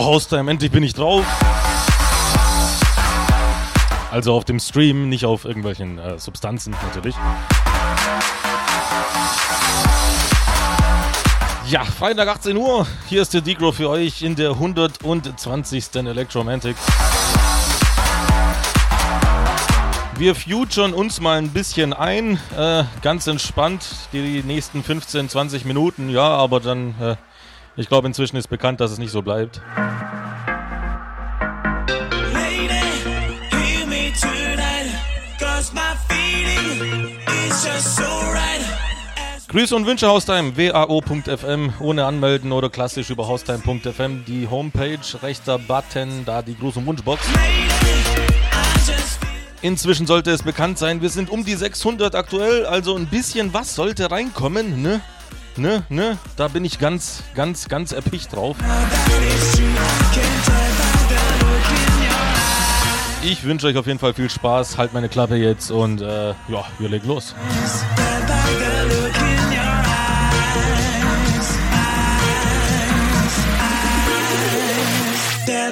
Haustime, endlich bin ich drauf. Also auf dem Stream, nicht auf irgendwelchen äh, Substanzen natürlich. Ja, Freitag 18 Uhr. Hier ist der Degro für euch in der 120. Electromantic. Wir futuren uns mal ein bisschen ein, äh, ganz entspannt, die nächsten 15, 20 Minuten, ja, aber dann, äh, ich glaube inzwischen ist bekannt, dass es nicht so bleibt. Grüße und Wünsche Haustime, wao.fm, ohne anmelden oder klassisch über haustime.fm, die Homepage, rechter Button, da die Gruß- und Wunschbox. Inzwischen sollte es bekannt sein, wir sind um die 600 aktuell, also ein bisschen was sollte reinkommen, ne? Ne, ne? Da bin ich ganz, ganz, ganz erpicht drauf. Ich wünsche euch auf jeden Fall viel Spaß, halt meine Klappe jetzt und äh, ja, wir legen los.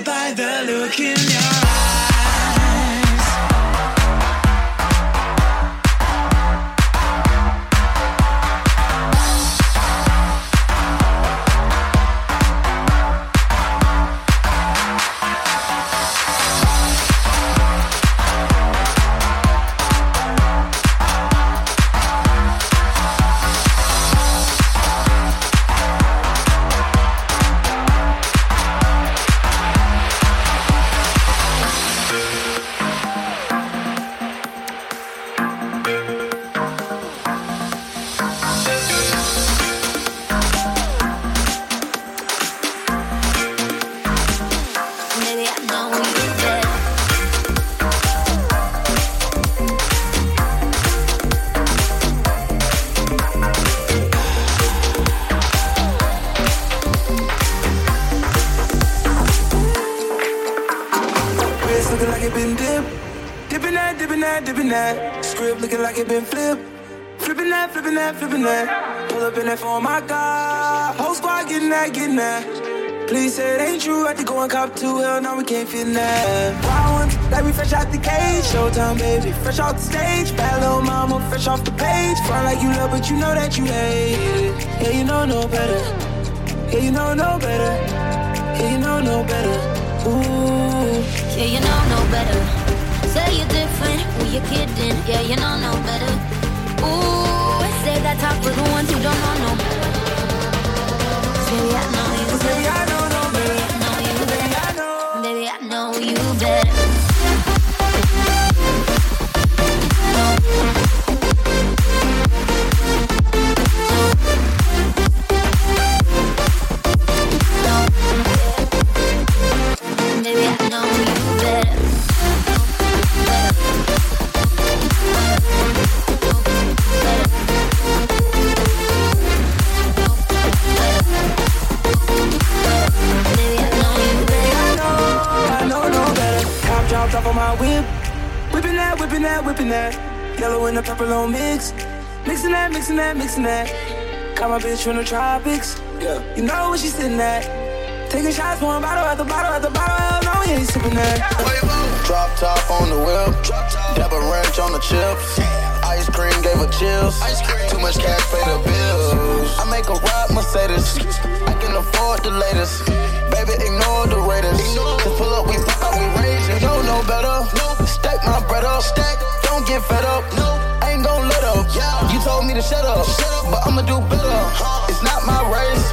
By the look in your eyes. Say it ain't true. Had to go and cop two. Hell, now we can't fit in that. Wild ones, like we fresh out the cage. Showtime, baby. Fresh off the stage. Bad little mama, fresh off the page. Front like you love, but you know that you hate it. Yeah, you know no better. Yeah, you know no better. Yeah, you know no better. Ooh. Yeah, you know no better. Say you're different, who you kidding? Yeah, you know no better. Ooh, say that talk for the ones who don't know no better. Baby, I know you Baby, I know that, that. Yellow and the purple on mix. Mixing that, mixing that, mixing that. Got my bitch from the tropics. Yeah. You know where she sitting at. Taking shots, one bottle at the bottle at the bottle. Hell no, we ain't sipping that. Drop top on the whip, dab a wrench on the chips. Yeah. Ice cream gave her chills. Too much cash pay the bills. I make a ride Mercedes. I can afford the latest. Baby, ignore the Raiders. Just pull up, we pop, we raise. You don't know better. Stack my bread up. Don't get fed up. I ain't gon' let up. You told me to shut up, but I'ma do better. It's not my race.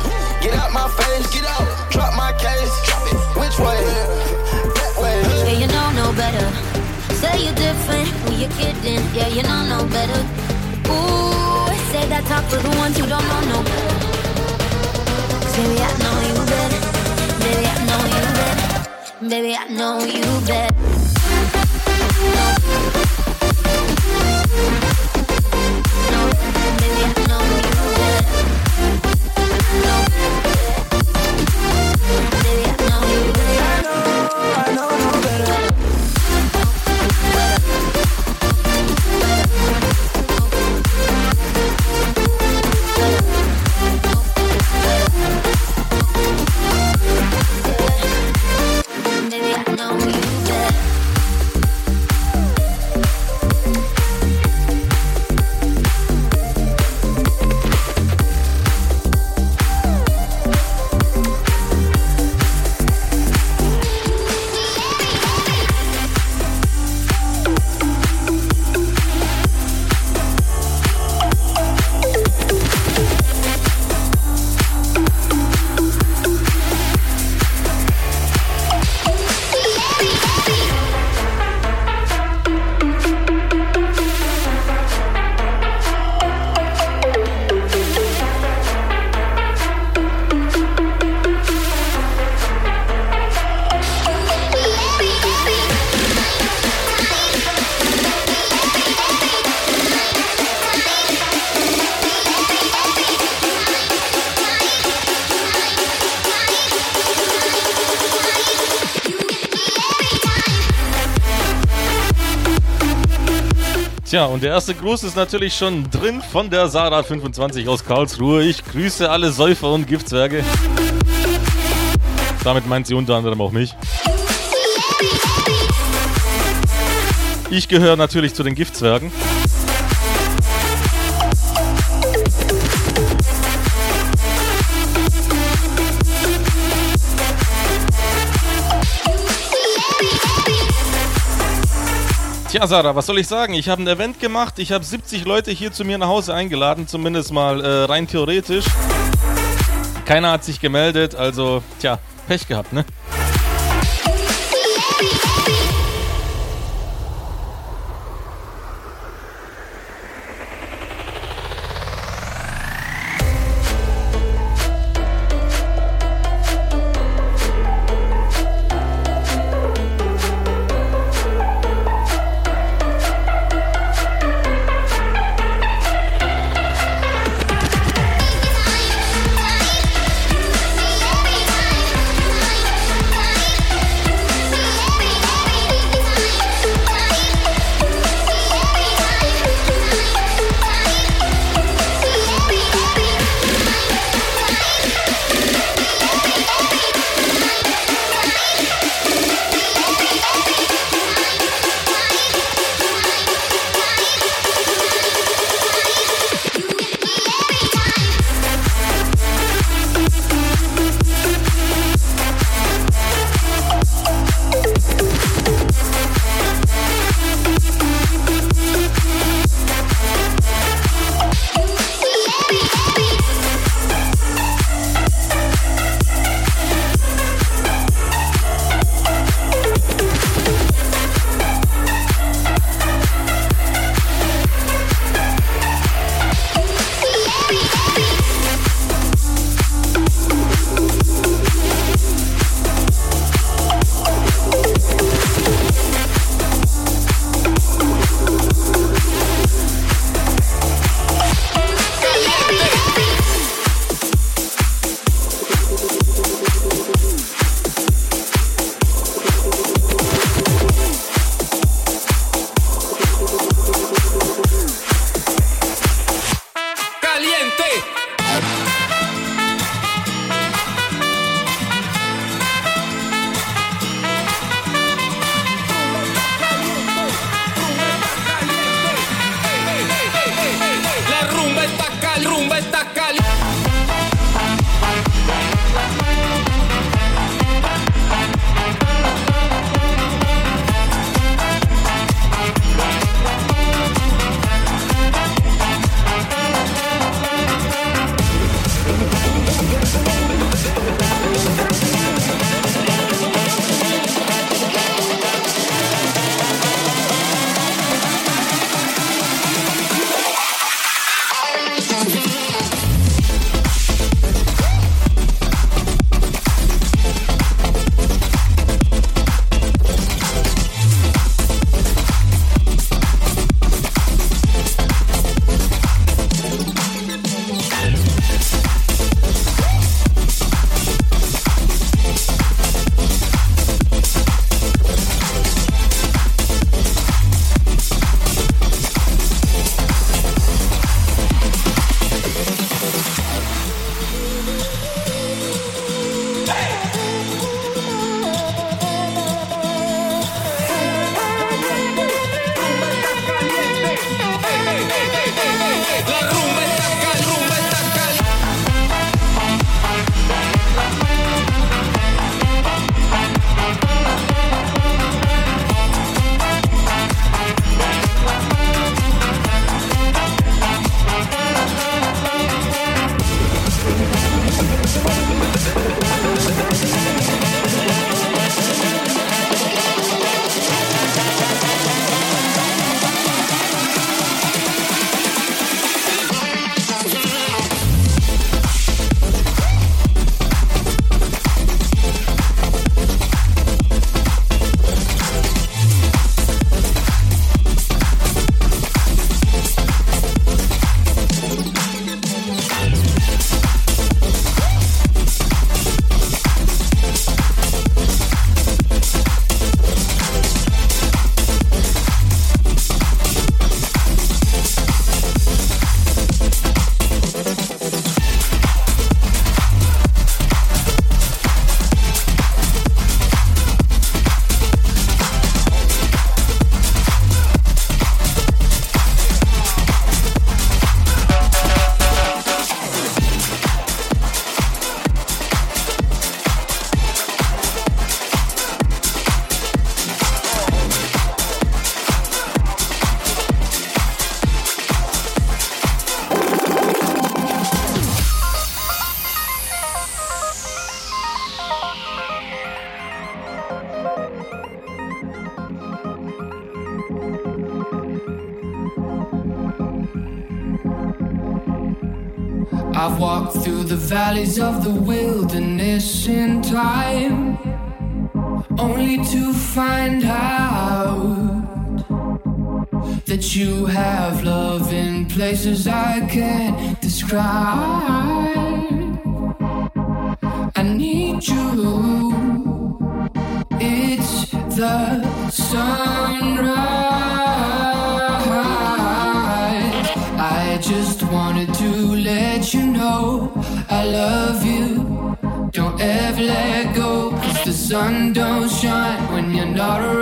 Get out my face. Get out. Drop my case. Which way? That way. Yeah, you know no better. Say you're different, who you kidding? Yeah, you know no better. Ooh, say that talk for the ones who don't know no better. 'Cause baby, I know you better. Baby, I know you better. Baby, I know you better. Tja, und der erste Gruß ist natürlich schon drin von der Sarah 25 aus Karlsruhe. Ich grüße alle Säufer und Giftzwerge. Damit meint sie unter anderem auch mich. Ich gehöre natürlich zu den Giftzwergen. Tja, Sarah, was soll ich sagen? Ich habe ein Event gemacht. Ich habe 70 Leute hier zu mir nach Hause eingeladen, zumindest mal äh, rein theoretisch. Keiner hat sich gemeldet, also, tja, Pech gehabt, ne? valleys of the wilderness in time, only to find out that you have love in places I can't describe. not around.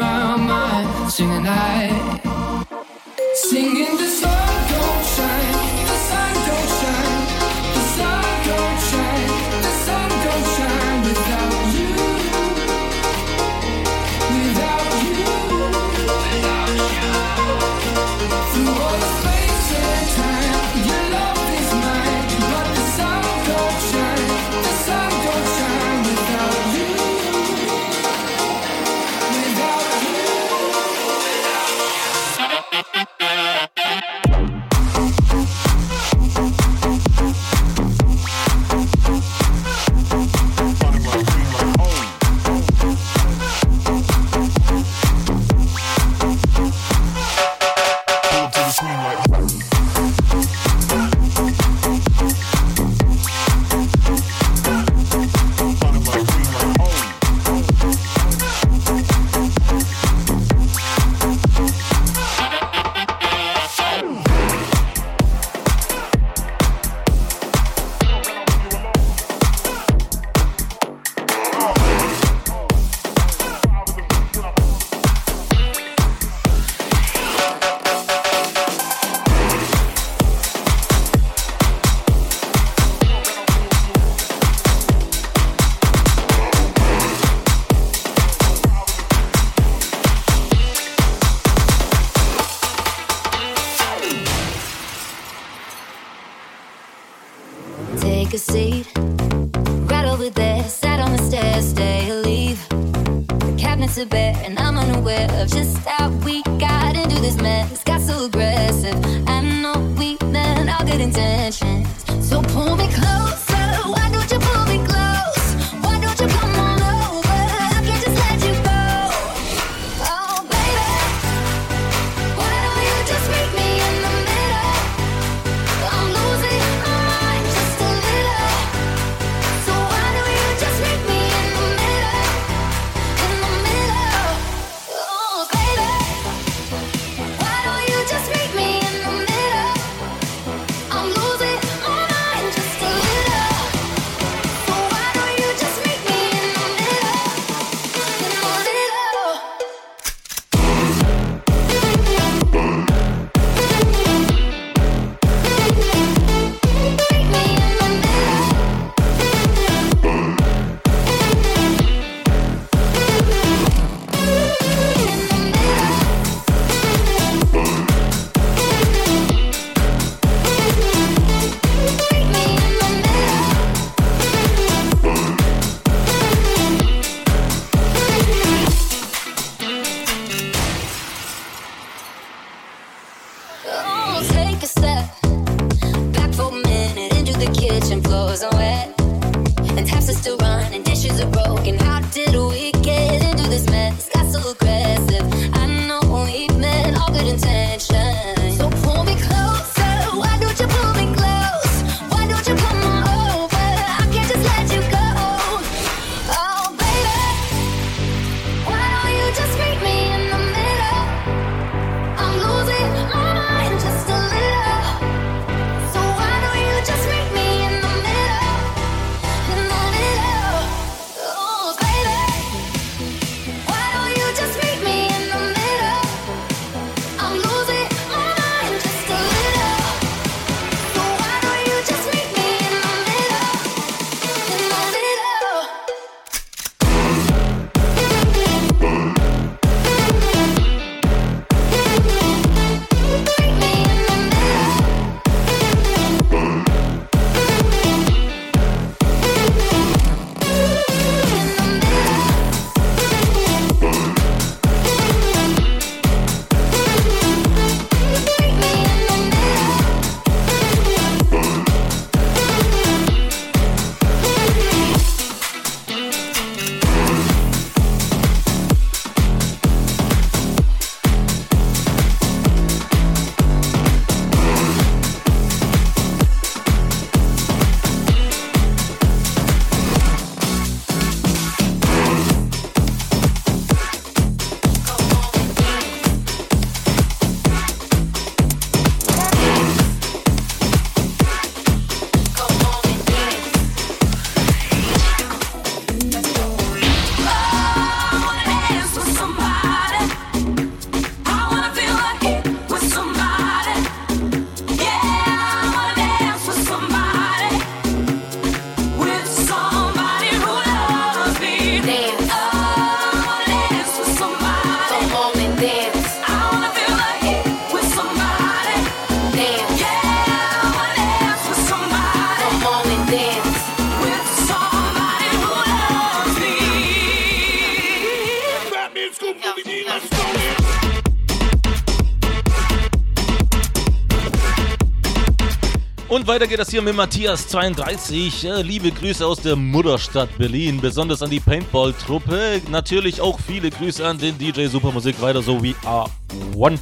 Geht das hier mit Matthias32. Liebe Grüße aus der Mutterstadt Berlin, besonders an die Paintball-Truppe. Natürlich auch viele Grüße an den DJ Supermusik, weiter so wie A1.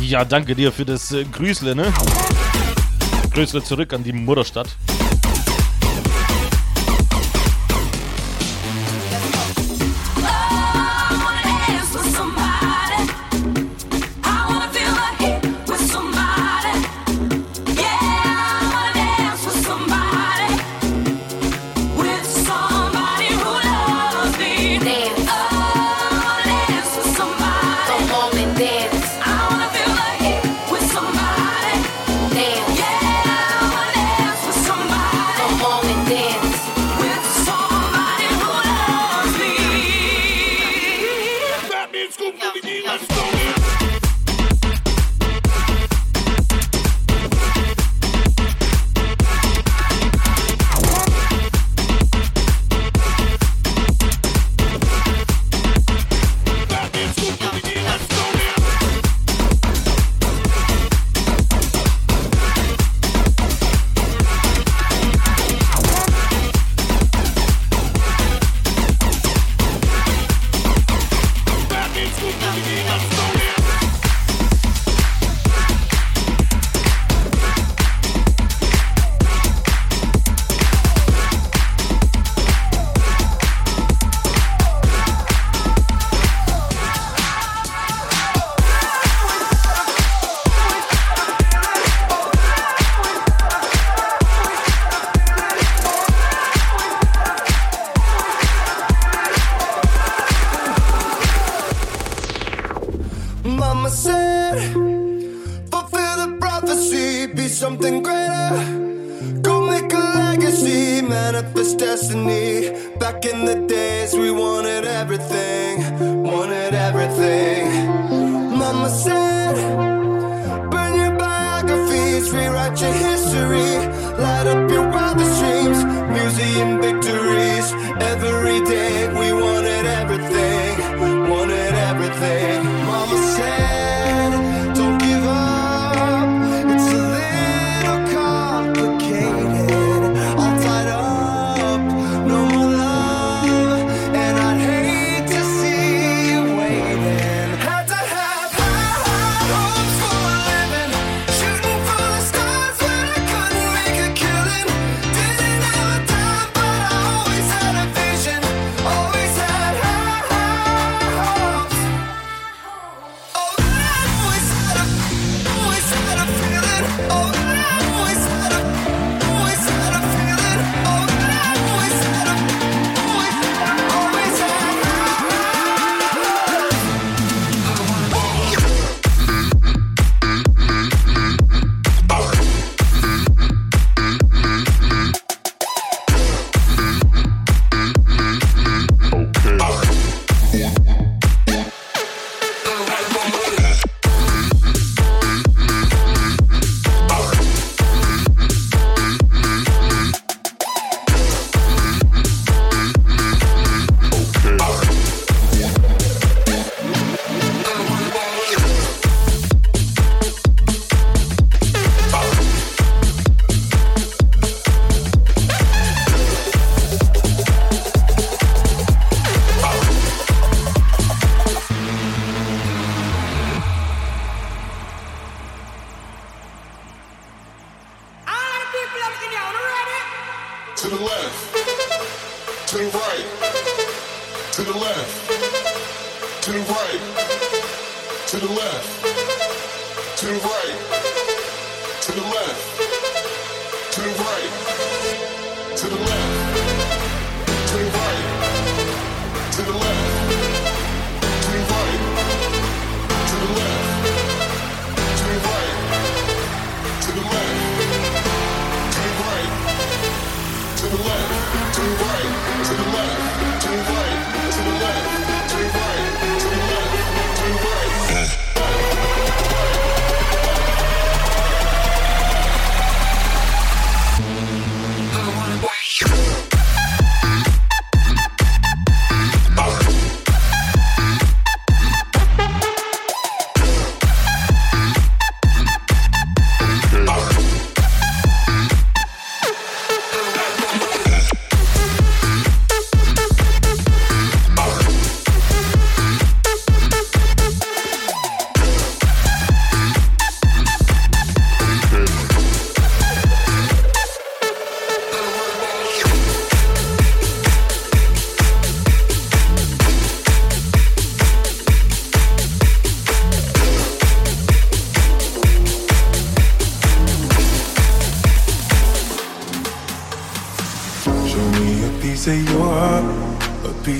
Ja, danke dir für das äh, Grüßle, ne? Grüßle zurück an die Mutterstadt.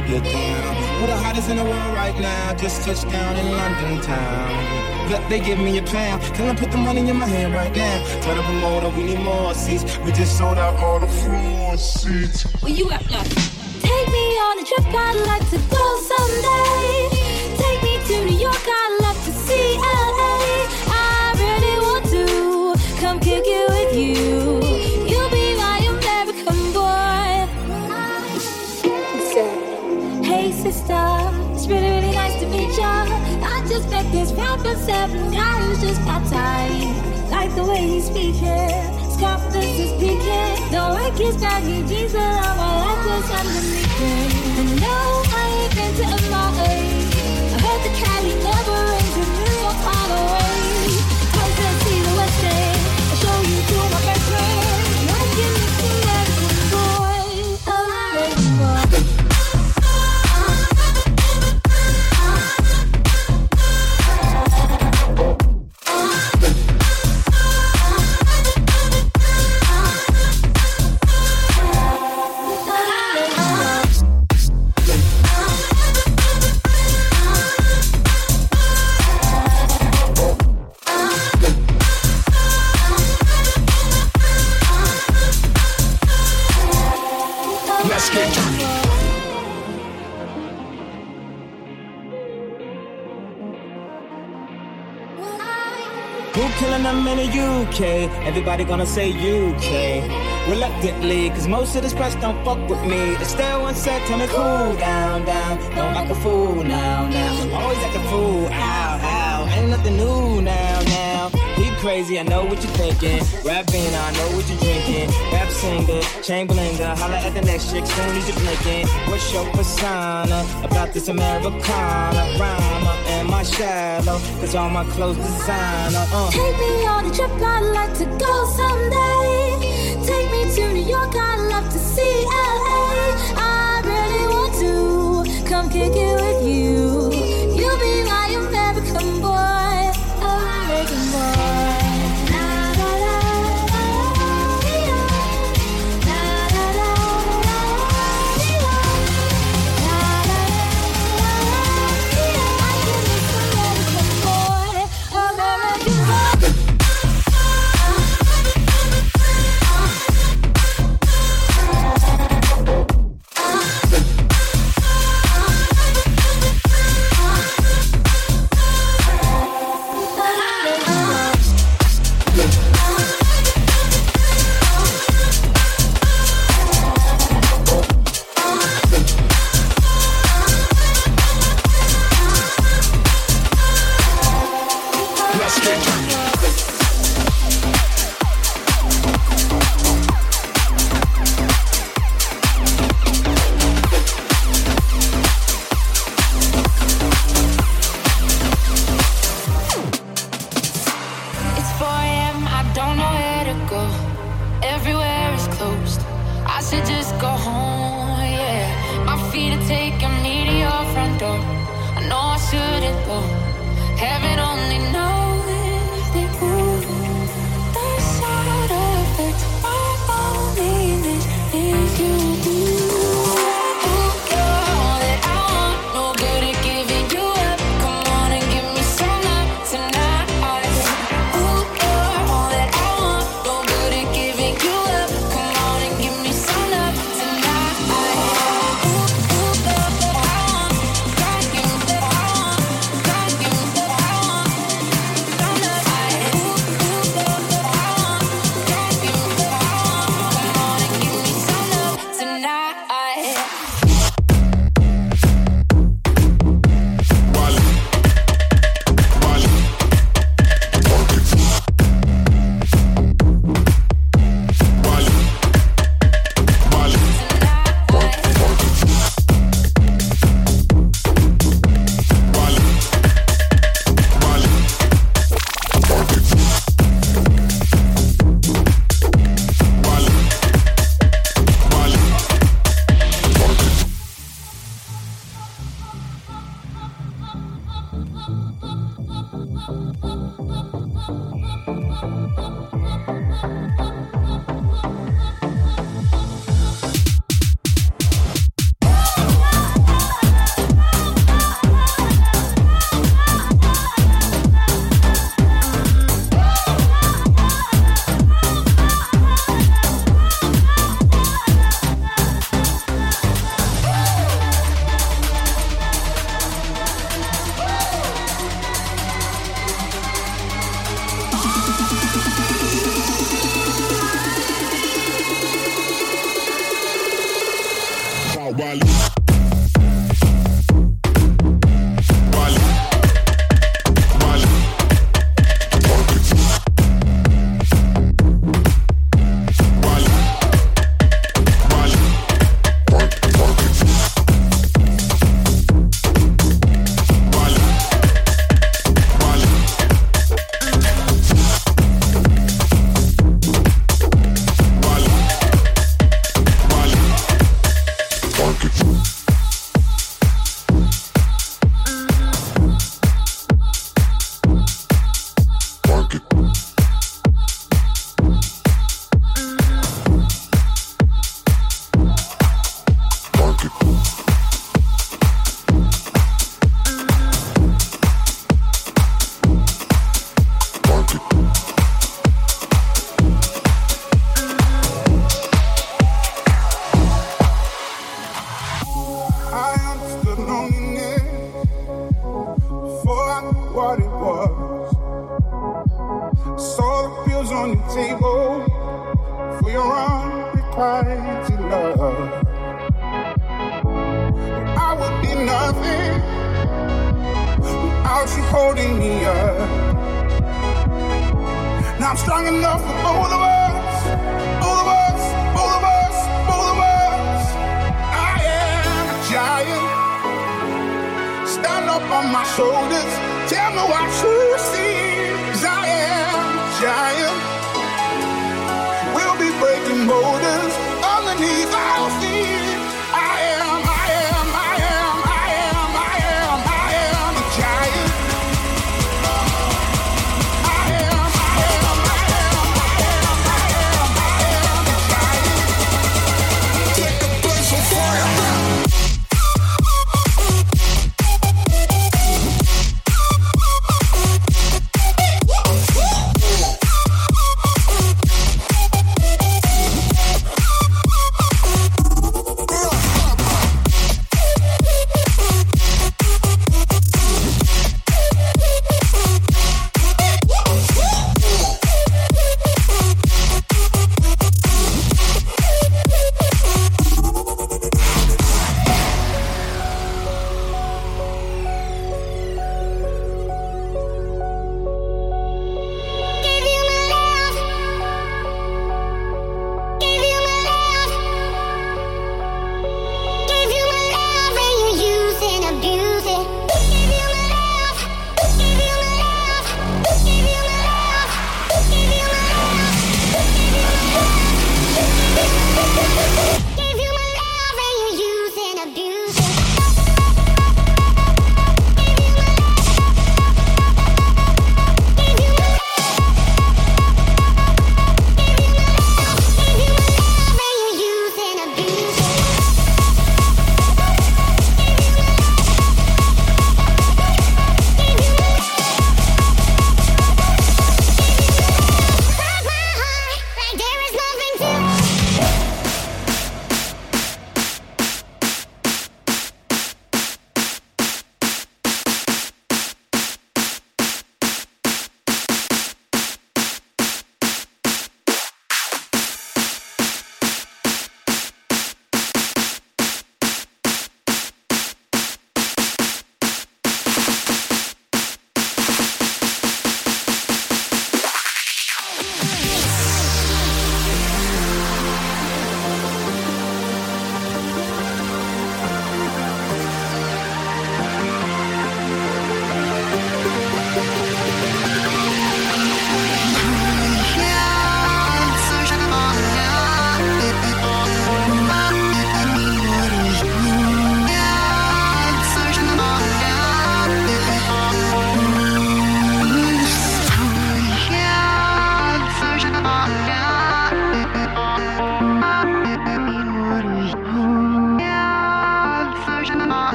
to get down. Who the hottest in the world right now. Just touched down in London town. But they give me a pound. Can I put the money in my hand right now? Tell the promoter we need more seats. We just sold out all the floor seats. Where you at now? Take me on a trip I'd like to go someday. Don't like his baggy jeans, but all my life was underneath. In the UK? Everybody gonna say UK. Reluctantly, cause most of this press don't fuck with me. It's still one set, tell me cool down, down. Don't act a fool now, now. Always act a fool, ow, ow. Ain't nothing new now, crazy, I know what you're thinking. Rapping, I know what you're drinking. Rap singer, chain blinger. Holla at the next chick, soon as you're blinking. What's your persona about this Americana rhymer? Am I shallow? Cause all my clothes designer. Uh. Take me on a trip, I'd like to go someday. Take me to New York, I'd love to see LA. I really want to come kick it with you.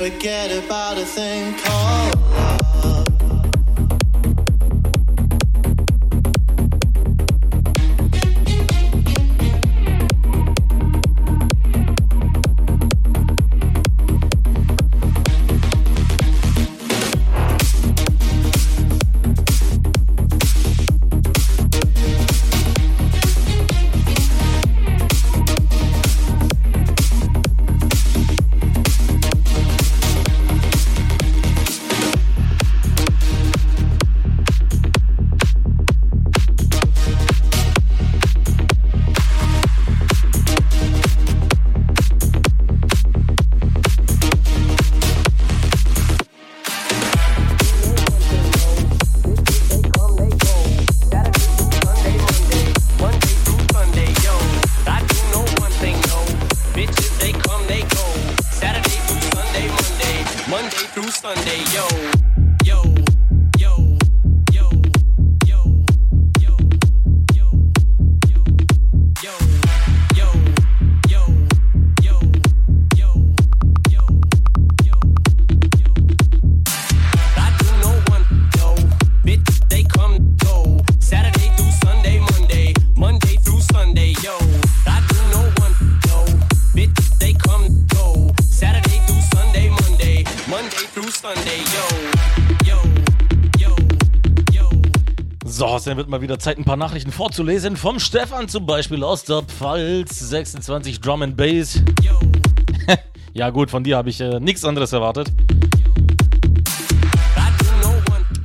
Forget, about a thing called love. Wird mal wieder Zeit, ein paar Nachrichten vorzulesen. Vom Stefan zum Beispiel aus der Pfalz, 26 Drum and Bass. ja gut, von dir habe ich äh, nichts anderes erwartet.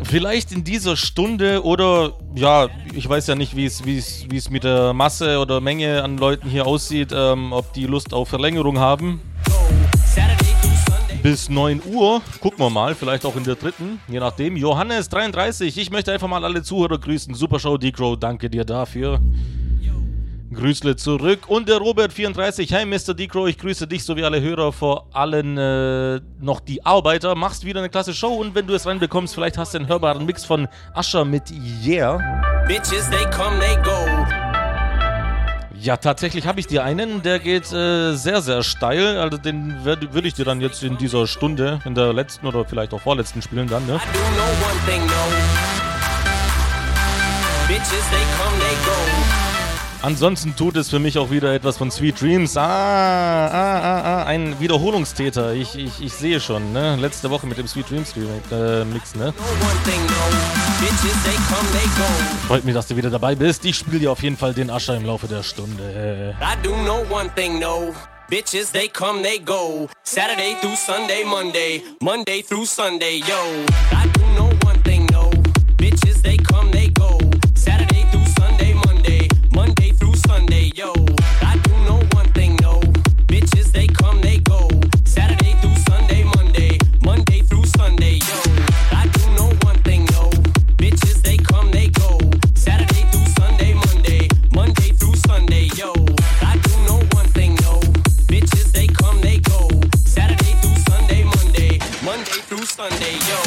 Vielleicht in dieser Stunde oder ja, ich weiß ja nicht, wie es mit der Masse oder Menge an Leuten hier aussieht, ähm, ob die Lust auf Verlängerung haben. Bis 9 Uhr, gucken wir mal, vielleicht auch in der dritten, je nachdem. Johannes 33, ich möchte einfach mal alle Zuhörer grüßen. Supershow Decro, danke dir dafür. Grüßle zurück. Und der Robert 34, hey Mr. Decro, ich grüße dich sowie alle Hörer, vor allem äh, noch die Arbeiter. Machst wieder eine klasse Show und wenn du es reinbekommst, vielleicht hast du einen hörbaren Mix von Ascher mit Yeah. Bitches, they come, they go. Ja, tatsächlich habe ich dir einen, der geht äh, sehr, sehr steil. Also den würde ich dir dann jetzt in dieser Stunde, in der letzten oder vielleicht auch vorletzten spielen dann, ne? Bitches, they come, they go. Ansonsten tut es für mich auch wieder etwas von Sweet Dreams. Ah, ah, ah, ah ein Wiederholungstäter. Ich, ich, ich sehe schon, ne? Letzte Woche mit dem Sweet Dreams äh, Mix, ne? Freut mich, dass du wieder dabei bist. Ich spiele dir auf jeden Fall den Ascher im Laufe der Stunde. I do know one thing, no. Bitches, they come, they go. Saturday through Sunday, Monday. Monday through Sunday, yo. I do Monday through Sunday, yo.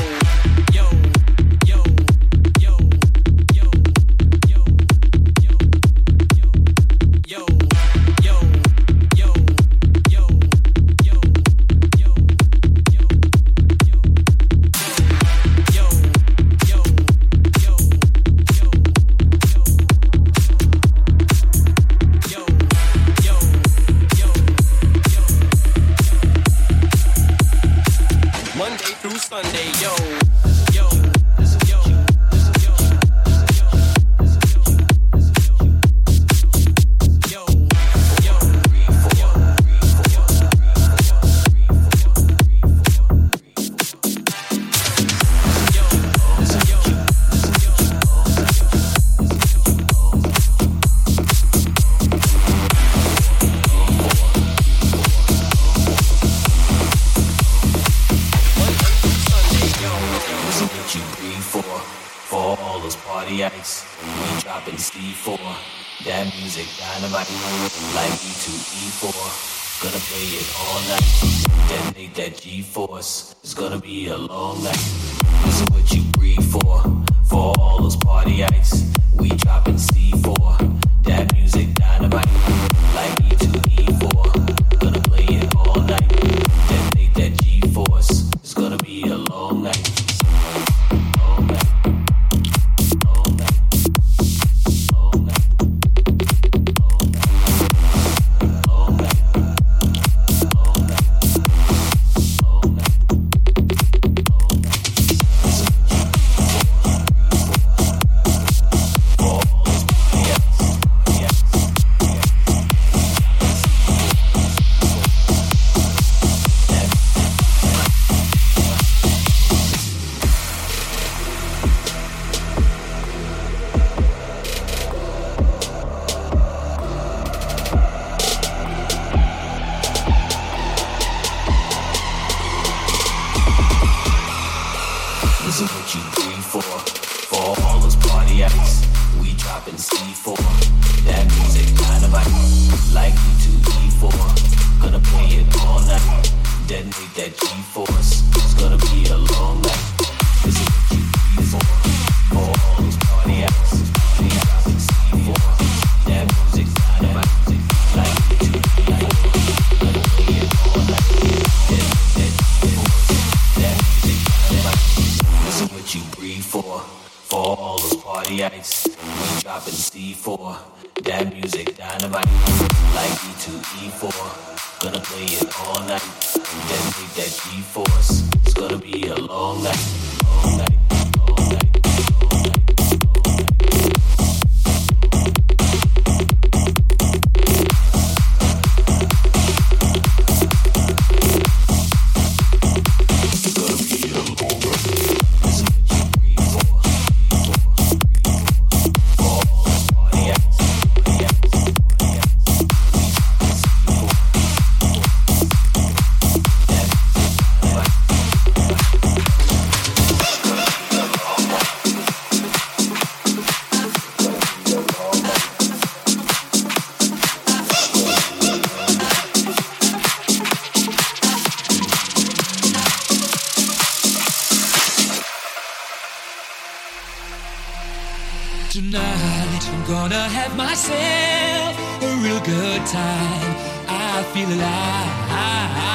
Myself a real good time. I feel alive.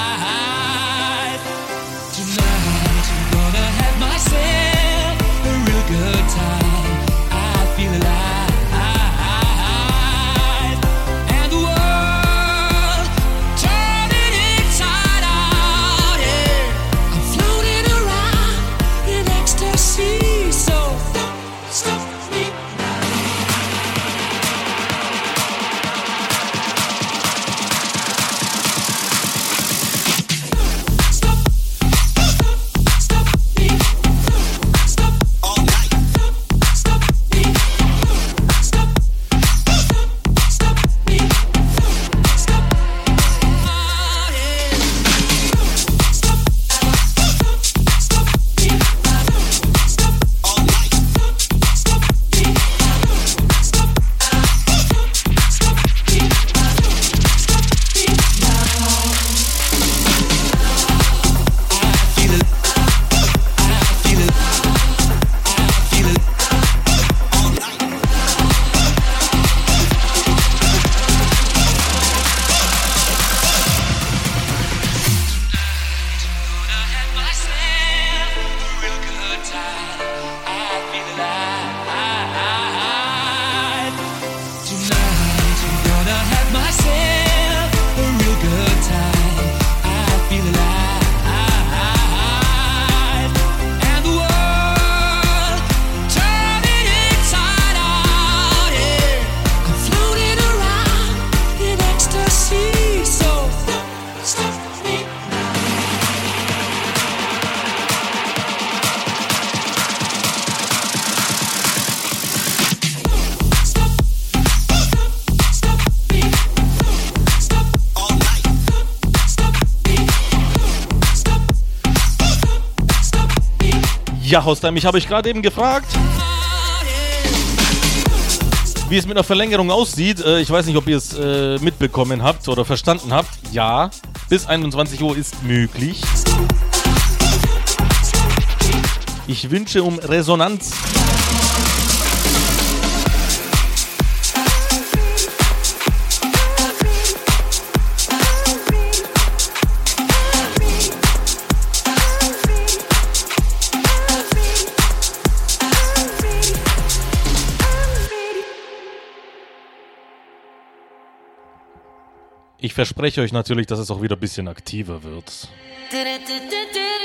Ja, Haustime, ich habe euch gerade eben gefragt, wie es mit einer Verlängerung aussieht. Äh, ich weiß nicht, ob ihr es äh, mitbekommen habt oder verstanden habt. Ja, bis 21 Uhr ist möglich. Ich wünsche um Resonanz. ich verspreche euch natürlich, dass es auch wieder ein bisschen aktiver wird. Did it, did it, did it.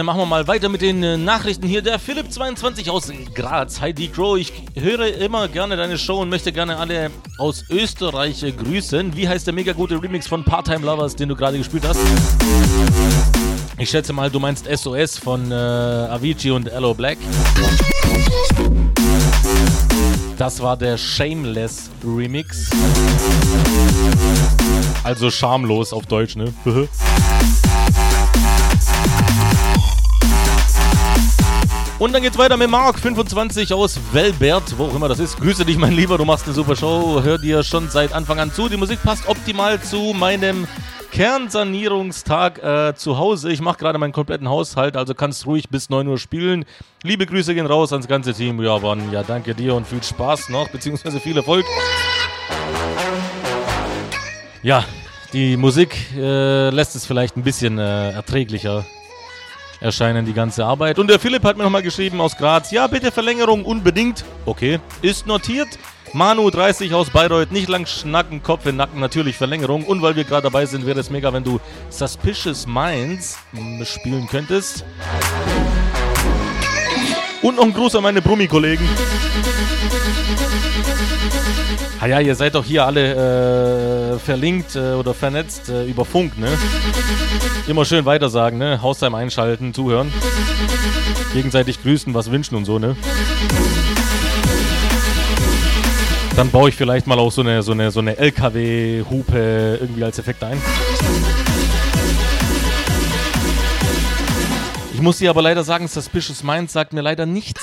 Dann machen wir mal weiter mit den äh, Nachrichten hier. Der Philipp22 aus Graz. Hi Crow, ich höre immer gerne deine Show und möchte gerne alle aus Österreich äh, grüßen. Wie heißt der mega gute Remix von Part-Time Lovers, den du gerade gespielt hast? Ich schätze mal, du meinst SOS von äh, Avicii und Hello Black. Das war der Shameless Remix. Also schamlos auf Deutsch, ne? Und dann geht's weiter mit Mark, 25 aus Velbert, wo auch immer das ist. Grüße dich, mein Lieber, du machst eine super Show. Hör dir schon seit Anfang an zu. Die Musik passt optimal zu meinem Kernsanierungstag äh, zu Hause. Ich mache gerade meinen kompletten Haushalt, also kannst ruhig bis 9 Uhr spielen. Liebe Grüße gehen raus ans ganze Team. Ja, Mann, ja, danke dir und viel Spaß noch, beziehungsweise viel Erfolg. Ja, die Musik äh, lässt es vielleicht ein bisschen äh, erträglicher erscheinen, die ganze Arbeit. Und der Philipp hat mir nochmal geschrieben aus Graz, ja, bitte Verlängerung unbedingt. Okay, ist notiert. Manu 30 aus Bayreuth, nicht lang schnacken, Kopf in Nacken, natürlich Verlängerung. Und weil wir gerade dabei sind, wäre es mega, wenn du Suspicious Minds mm, spielen könntest. Und noch ein Gruß an meine Brummi-Kollegen. Ah ja, ihr seid doch hier alle äh, verlinkt äh, oder vernetzt äh, über Funk, ne? Immer schön weitersagen, ne? Haustime einschalten, zuhören. Gegenseitig grüßen, was wünschen und so, ne? Dann baue ich vielleicht mal auch so eine, so eine, so eine LKW-Hupe irgendwie als Effekt ein. Ich muss dir aber leider sagen, Suspicious Minds sagt mir leider nichts.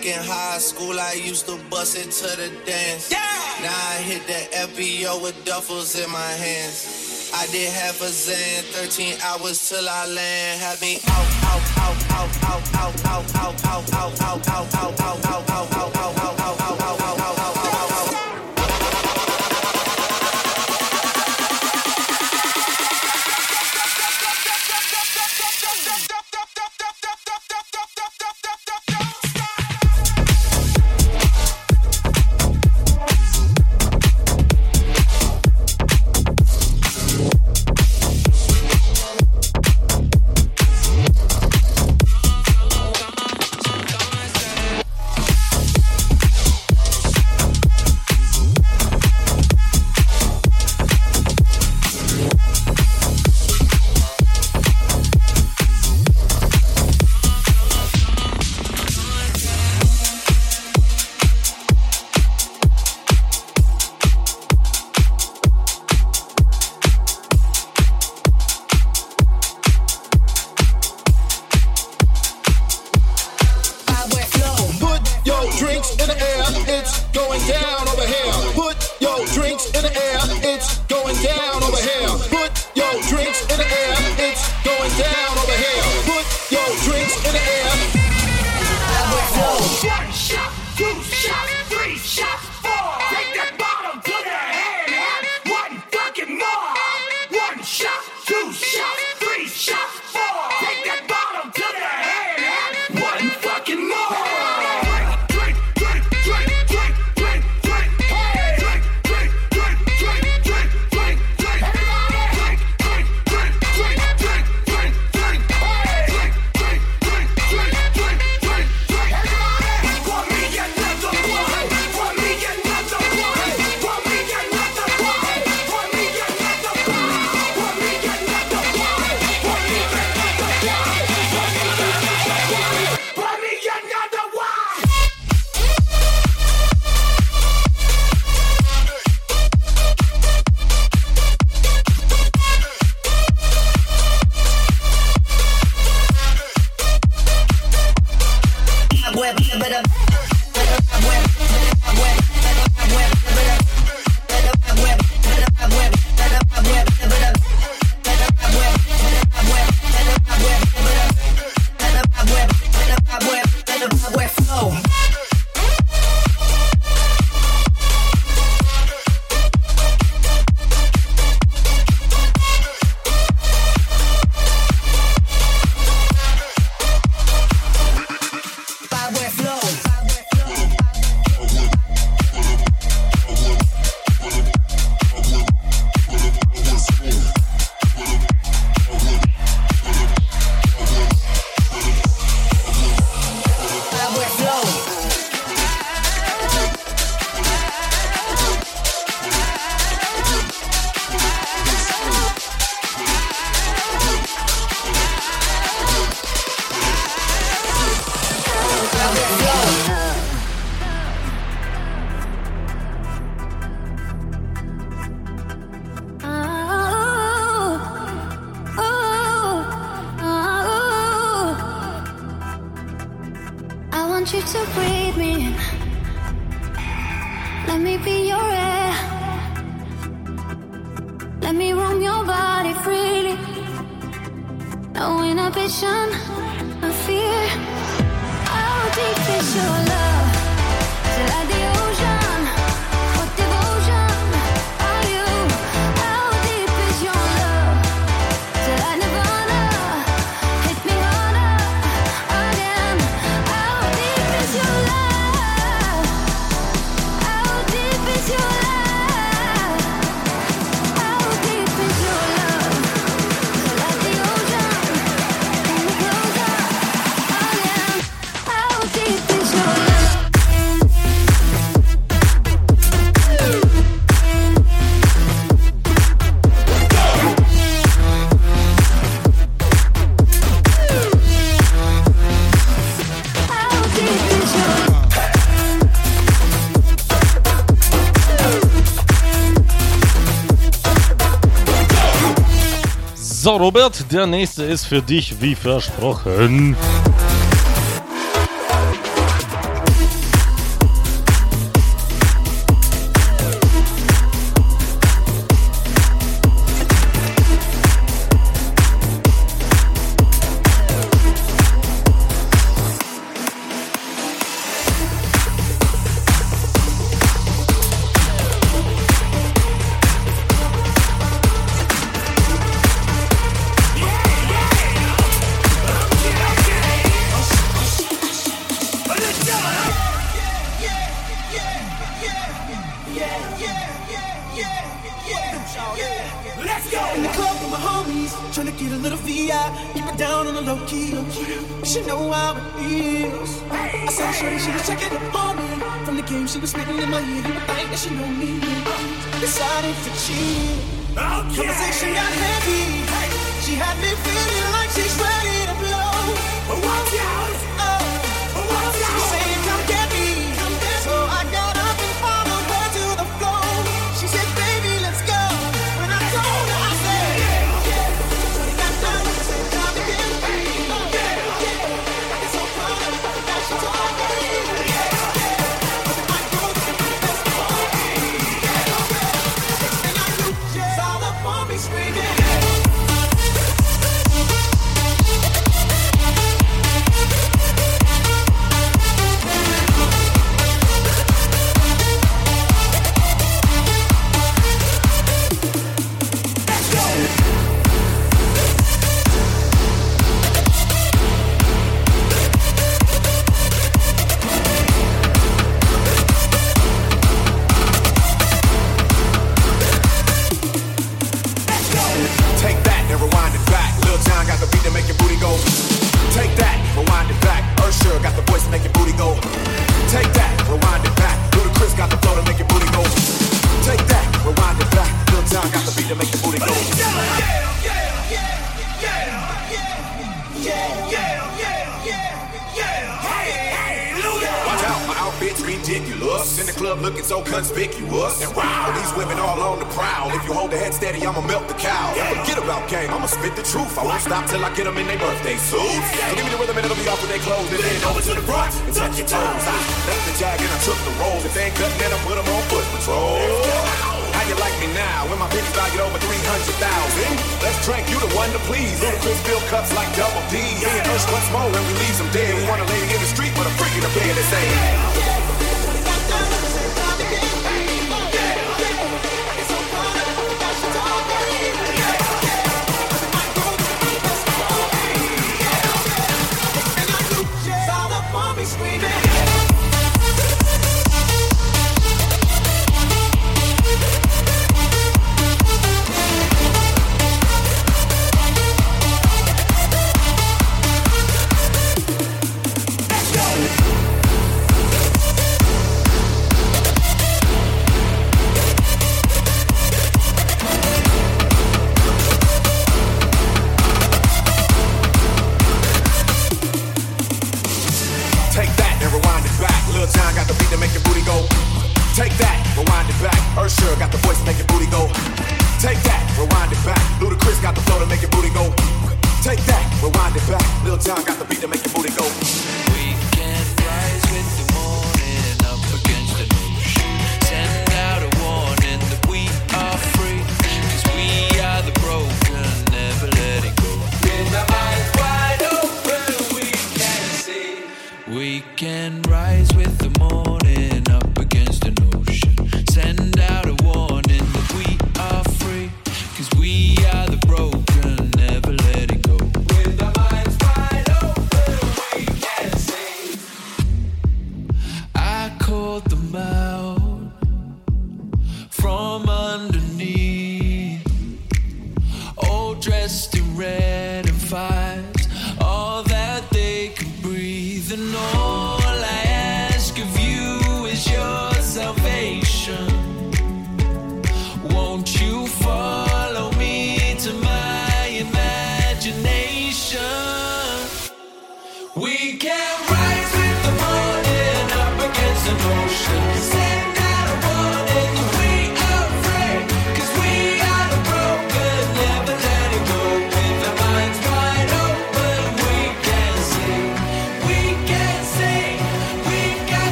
Back in high school, I used to bust it to the dance. Yeah. Now I hit the FBO with duffels in my hands. I did half a zan, 13 hours till I land. Had me out, out, out, out, out, out, out, out, out, out, out, out, out, out, out, out, out, out. Robert, der nächste ist für dich wie versprochen.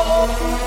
Oh.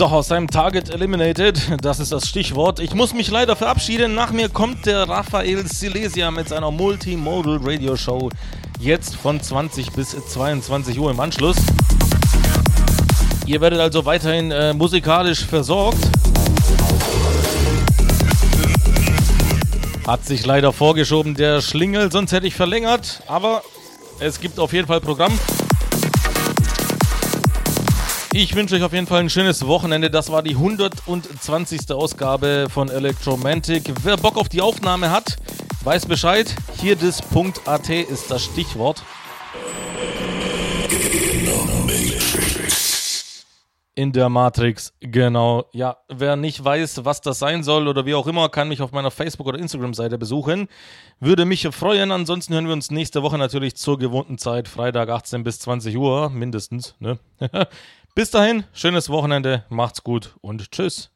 So, aus seinem Target Eliminated, das ist das Stichwort. Ich muss mich leider verabschieden. Nach mir kommt der Raphael Silesia mit seiner Multimodal Radio Show. Jetzt von 20 bis 22 Uhr im Anschluss. Ihr werdet also weiterhin äh, musikalisch versorgt. Hat sich leider vorgeschoben, der Schlingel, sonst hätte ich verlängert. Aber es gibt auf jeden Fall Programm. Ich wünsche euch auf jeden Fall ein schönes Wochenende. Das war die 120. Ausgabe von Electromantic. Wer Bock auf die Aufnahme hat, weiß Bescheid. Hier das.at ist das Stichwort. In der Matrix, genau. Ja, wer nicht weiß, was das sein soll oder wie auch immer, kann mich auf meiner Facebook- oder Instagram-Seite besuchen. Würde mich freuen. Ansonsten hören wir uns nächste Woche natürlich zur gewohnten Zeit, Freitag 18 bis 20 Uhr, mindestens. Ne? bis dahin, schönes Wochenende, macht's gut und tschüss.